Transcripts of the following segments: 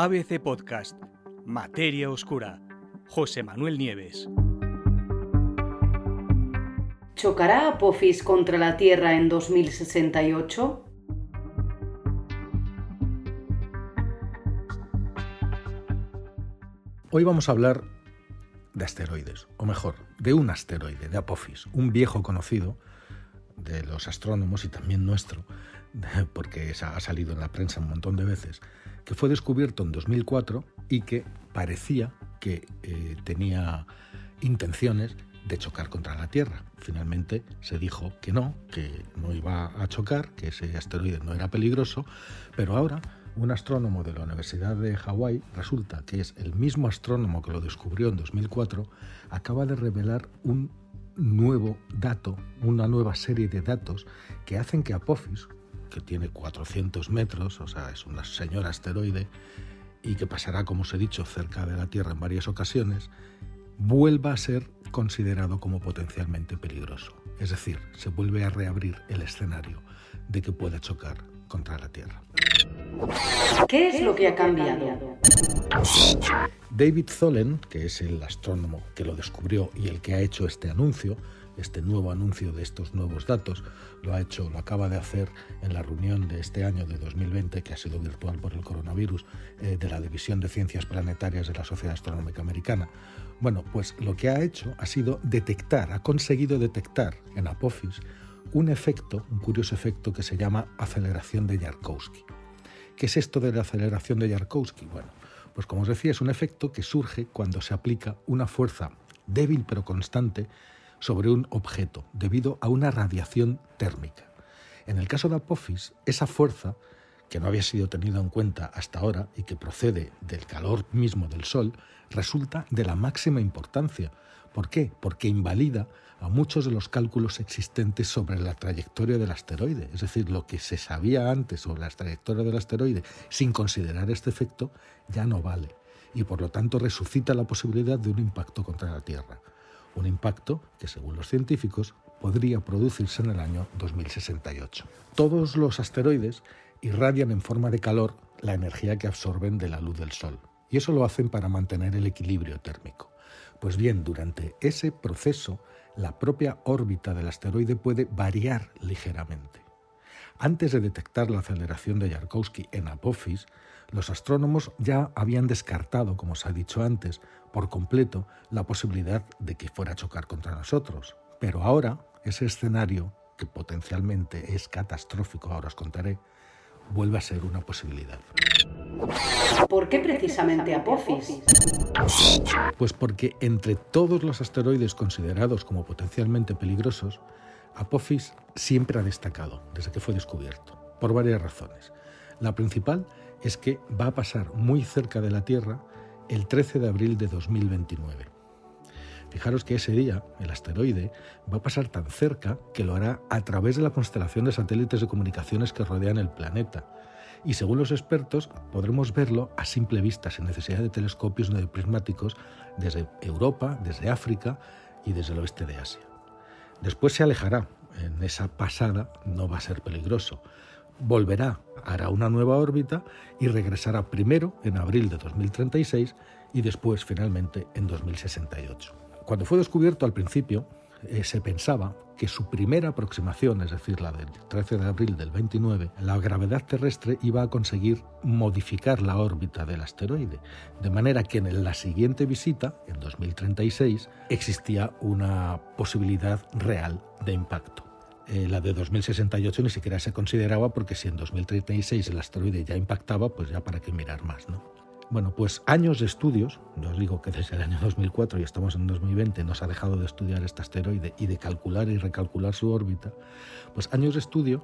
ABC Podcast, Materia Oscura, José Manuel Nieves. ¿Chocará Apophis contra la Tierra en 2068? Hoy vamos a hablar de asteroides, o mejor, de un asteroide, de Apophis, un viejo conocido de los astrónomos y también nuestro, porque ha salido en la prensa un montón de veces, que fue descubierto en 2004 y que parecía que eh, tenía intenciones de chocar contra la Tierra. Finalmente se dijo que no, que no iba a chocar, que ese asteroide no era peligroso, pero ahora un astrónomo de la Universidad de Hawái, resulta que es el mismo astrónomo que lo descubrió en 2004, acaba de revelar un nuevo dato, una nueva serie de datos que hacen que Apophis, que tiene 400 metros, o sea, es una señora asteroide, y que pasará, como os he dicho, cerca de la Tierra en varias ocasiones, vuelva a ser considerado como potencialmente peligroso. Es decir, se vuelve a reabrir el escenario de que pueda chocar contra la Tierra. ¿Qué es lo que ha cambiado? David Tholen, que es el astrónomo que lo descubrió y el que ha hecho este anuncio, este nuevo anuncio de estos nuevos datos, lo ha hecho, lo acaba de hacer en la reunión de este año de 2020, que ha sido virtual por el coronavirus, eh, de la División de Ciencias Planetarias de la Sociedad Astronómica Americana. Bueno, pues lo que ha hecho ha sido detectar, ha conseguido detectar en Apophis un efecto, un curioso efecto que se llama aceleración de Yarkowski. ¿Qué es esto de la aceleración de Yarkowski? Bueno, pues como os decía, es un efecto que surge cuando se aplica una fuerza débil pero constante sobre un objeto debido a una radiación térmica. En el caso de Apophis, esa fuerza, que no había sido tenida en cuenta hasta ahora y que procede del calor mismo del Sol, resulta de la máxima importancia. ¿Por qué? Porque invalida a muchos de los cálculos existentes sobre la trayectoria del asteroide. Es decir, lo que se sabía antes sobre la trayectoria del asteroide sin considerar este efecto ya no vale. Y por lo tanto resucita la posibilidad de un impacto contra la Tierra un impacto que, según los científicos, podría producirse en el año 2068. Todos los asteroides irradian en forma de calor la energía que absorben de la luz del Sol, y eso lo hacen para mantener el equilibrio térmico. Pues bien, durante ese proceso, la propia órbita del asteroide puede variar ligeramente. Antes de detectar la aceleración de Yarkowski en Apophis, los astrónomos ya habían descartado, como se ha dicho antes, por completo la posibilidad de que fuera a chocar contra nosotros. Pero ahora ese escenario, que potencialmente es catastrófico, ahora os contaré, vuelve a ser una posibilidad. ¿Por qué precisamente Apophis? Pues porque entre todos los asteroides considerados como potencialmente peligrosos, Apophis siempre ha destacado desde que fue descubierto, por varias razones. La principal es que va a pasar muy cerca de la Tierra el 13 de abril de 2029. Fijaros que ese día el asteroide va a pasar tan cerca que lo hará a través de la constelación de satélites de comunicaciones que rodean el planeta. Y según los expertos, podremos verlo a simple vista, sin necesidad de telescopios ni de prismáticos, desde Europa, desde África y desde el oeste de Asia. Después se alejará. En esa pasada no va a ser peligroso. Volverá, hará una nueva órbita y regresará primero en abril de 2036 y después finalmente en 2068. Cuando fue descubierto al principio, eh, se pensaba que su primera aproximación, es decir, la del 13 de abril del 29, la gravedad terrestre iba a conseguir modificar la órbita del asteroide, de manera que en la siguiente visita, en 2036, existía una posibilidad real de impacto. Eh, la de 2068 ni siquiera se consideraba porque si en 2036 el asteroide ya impactaba, pues ya para qué mirar más, ¿no? Bueno, pues años de estudios, yo os digo que desde el año 2004 y estamos en 2020 nos ha dejado de estudiar este asteroide y de calcular y recalcular su órbita, pues años de estudio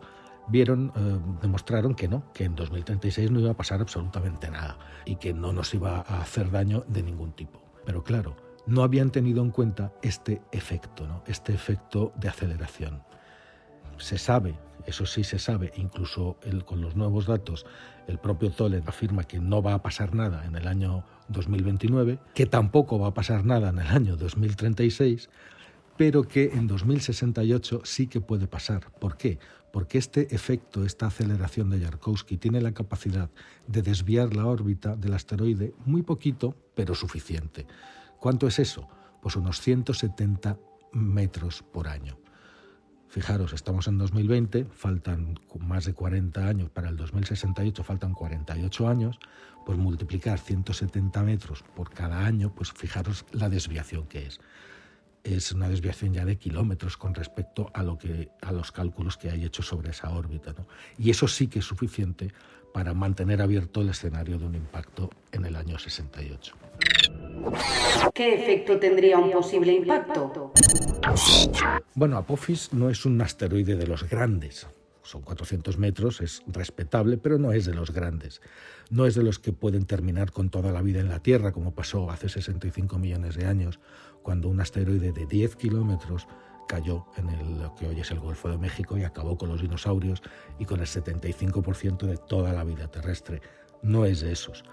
vieron, eh, demostraron que no, que en 2036 no iba a pasar absolutamente nada y que no nos iba a hacer daño de ningún tipo. Pero claro, no habían tenido en cuenta este efecto, ¿no? este efecto de aceleración. Se sabe, eso sí se sabe, incluso con los nuevos datos, el propio Toller afirma que no va a pasar nada en el año 2029, que tampoco va a pasar nada en el año 2036, pero que en 2068 sí que puede pasar. ¿Por qué? Porque este efecto, esta aceleración de Yarkowski, tiene la capacidad de desviar la órbita del asteroide muy poquito, pero suficiente. ¿Cuánto es eso? Pues unos 170 metros por año. Fijaros, estamos en 2020, faltan más de 40 años, para el 2068 faltan 48 años, pues multiplicar 170 metros por cada año, pues fijaros la desviación que es. Es una desviación ya de kilómetros con respecto a, lo que, a los cálculos que hay hechos sobre esa órbita. Y eso sí que es suficiente para mantener abierto el escenario de un impacto en el año 68. ¿Qué efecto tendría un posible impacto? Bueno, Apophis no es un asteroide de los grandes. Son 400 metros, es respetable, pero no es de los grandes. No es de los que pueden terminar con toda la vida en la Tierra, como pasó hace 65 millones de años, cuando un asteroide de 10 kilómetros cayó en el, lo que hoy es el Golfo de México y acabó con los dinosaurios y con el 75% de toda la vida terrestre. No es de esos.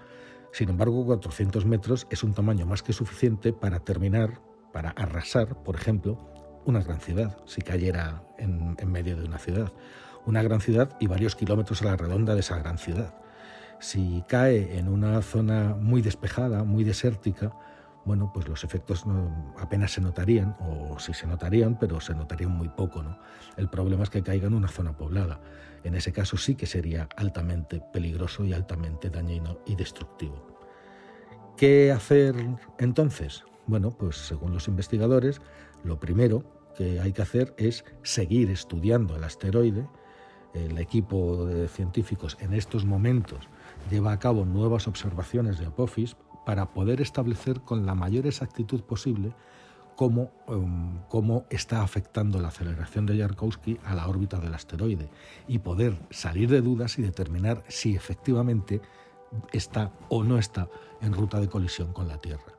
Sin embargo, 400 metros es un tamaño más que suficiente para terminar, para arrasar, por ejemplo, una gran ciudad, si cayera en, medio de una ciudad. Una gran ciudad y varios kilómetros a la redonda de esa gran ciudad. Si cae en una zona muy despejada, muy desértica, bueno, pues los efectos apenas se notarían, o sí se notarían, pero se notarían muy poco. ¿no? El problema es que caiga en una zona poblada. En ese caso sí que sería altamente peligroso y altamente dañino y destructivo. ¿Qué hacer entonces? Bueno, pues según los investigadores, lo primero que hay que hacer es seguir estudiando el asteroide. El equipo de científicos en estos momentos lleva a cabo nuevas observaciones de Apophis para poder establecer con la mayor exactitud posible Um, cómo, está afectando la aceleración de Yarkowski a la órbita del asteroide y poder salir de dudas y determinar si efectivamente está o no está en ruta de colisión con la Tierra.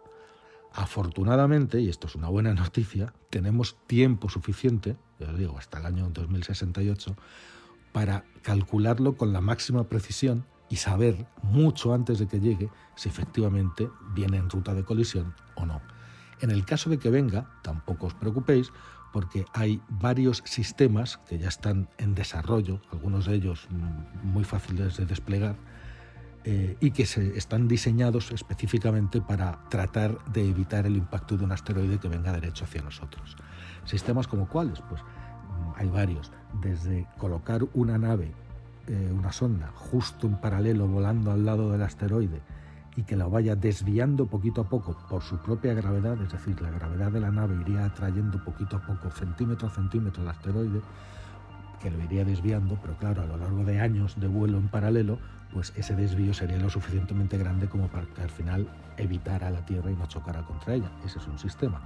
Afortunadamente, y esto es una buena noticia, tenemos tiempo suficiente, ya digo, hasta el año 2068, para calcularlo con la máxima precisión y saber mucho antes de que llegue si efectivamente viene en ruta de colisión o no. En el caso de que venga, tampoco os preocupéis, porque hay varios sistemas que ya están en desarrollo, algunos de ellos muy fáciles de desplegar, eh, y que se están diseñados específicamente para tratar de evitar el impacto de un asteroide que venga derecho hacia nosotros. Sistemas como cuáles, pues mm, hay varios, desde colocar una nave, eh, una sonda, justo en paralelo volando al lado del asteroide, y que la vaya desviando poquito a poco por su propia gravedad, es decir, la gravedad de la nave iría atrayendo poquito a poco, centímetro a centímetro, el asteroide, que lo iría desviando, pero claro, a lo largo de años de vuelo en paralelo, pues ese desvío sería lo suficientemente grande como para que al final evitara la Tierra y no chocara contra ella. Ese es un sistema.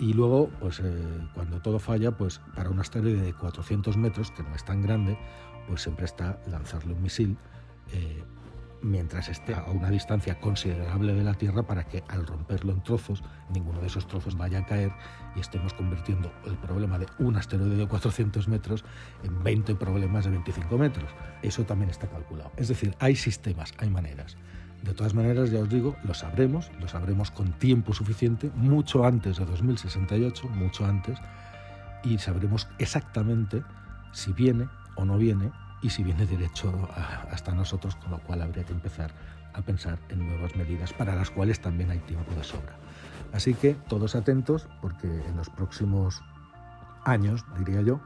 Y luego, pues eh, cuando todo falla, pues para un asteroide de 400 metros, que no es tan grande, pues siempre está lanzarle un misil. Eh, mientras esté a una distancia considerable de la Tierra para que al romperlo en trozos, ninguno de esos trozos vaya a caer y estemos convirtiendo el problema de un asteroide de 400 metros en 20 problemas de 25 metros. Eso también está calculado. Es decir, hay sistemas, hay maneras. De todas maneras, ya os digo, lo sabremos, lo sabremos con tiempo suficiente, mucho antes de 2068, mucho antes, y sabremos exactamente si viene o no viene y si viene derecho hasta nosotros, con lo cual habría que empezar a pensar en nuevas medidas para las cuales también hay tiempo de sobra. Así que todos atentos porque en los próximos años, diría yo,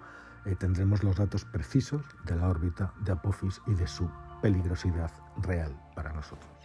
eh, tendremos los datos precisos de la órbita de Apophis y de su peligrosidad real para nosotros.